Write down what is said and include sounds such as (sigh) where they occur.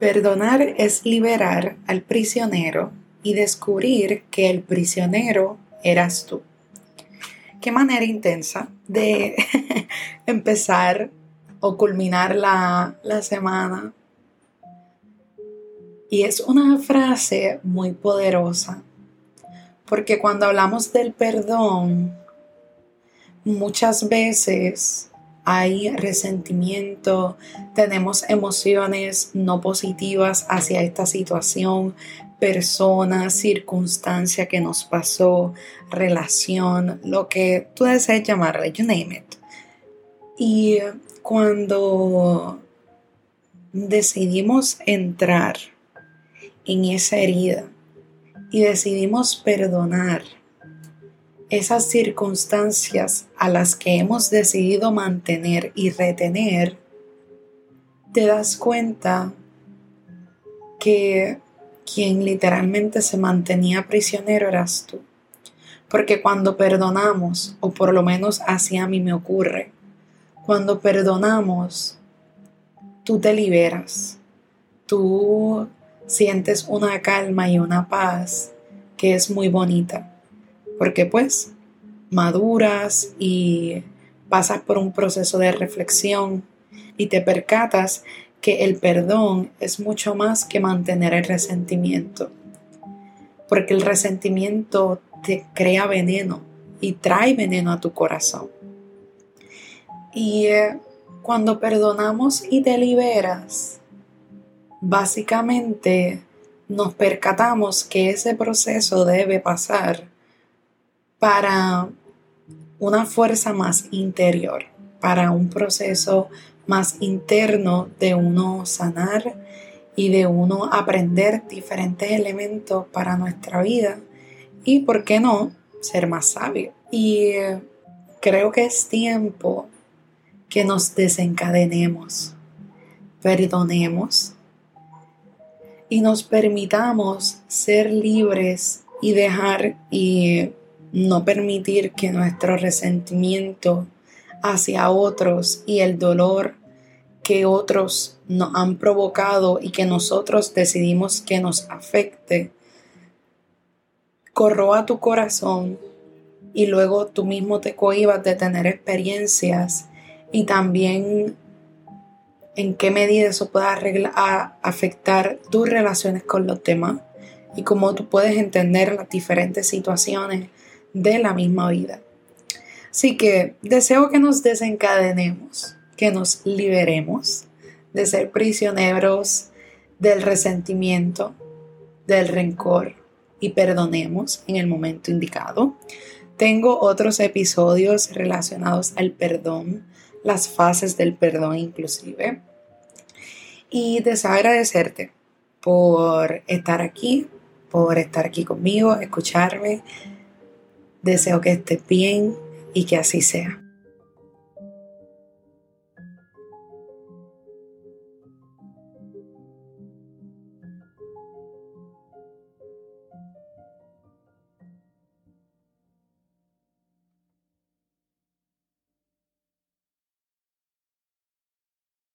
Perdonar es liberar al prisionero y descubrir que el prisionero eras tú. Qué manera intensa de (laughs) empezar o culminar la, la semana. Y es una frase muy poderosa, porque cuando hablamos del perdón, muchas veces hay resentimiento, tenemos emociones no positivas hacia esta situación, persona, circunstancia que nos pasó, relación, lo que tú desees llamarle, you name it. Y cuando decidimos entrar en esa herida y decidimos perdonar, esas circunstancias a las que hemos decidido mantener y retener, te das cuenta que quien literalmente se mantenía prisionero eras tú. Porque cuando perdonamos, o por lo menos así a mí me ocurre, cuando perdonamos, tú te liberas, tú sientes una calma y una paz que es muy bonita porque pues maduras y pasas por un proceso de reflexión y te percatas que el perdón es mucho más que mantener el resentimiento, porque el resentimiento te crea veneno y trae veneno a tu corazón. Y eh, cuando perdonamos y te liberas, básicamente nos percatamos que ese proceso debe pasar para una fuerza más interior, para un proceso más interno de uno sanar y de uno aprender diferentes elementos para nuestra vida y, ¿por qué no?, ser más sabio. Y eh, creo que es tiempo que nos desencadenemos, perdonemos y nos permitamos ser libres y dejar y no permitir que nuestro resentimiento hacia otros y el dolor que otros nos han provocado y que nosotros decidimos que nos afecte, corroa tu corazón y luego tú mismo te cohibas de tener experiencias y también en qué medida eso pueda afectar tus relaciones con los demás y cómo tú puedes entender las diferentes situaciones de la misma vida. Así que deseo que nos desencadenemos, que nos liberemos de ser prisioneros del resentimiento, del rencor y perdonemos en el momento indicado. Tengo otros episodios relacionados al perdón, las fases del perdón inclusive. Y deseo agradecerte por estar aquí, por estar aquí conmigo, escucharme Deseo que estés bien y que así sea.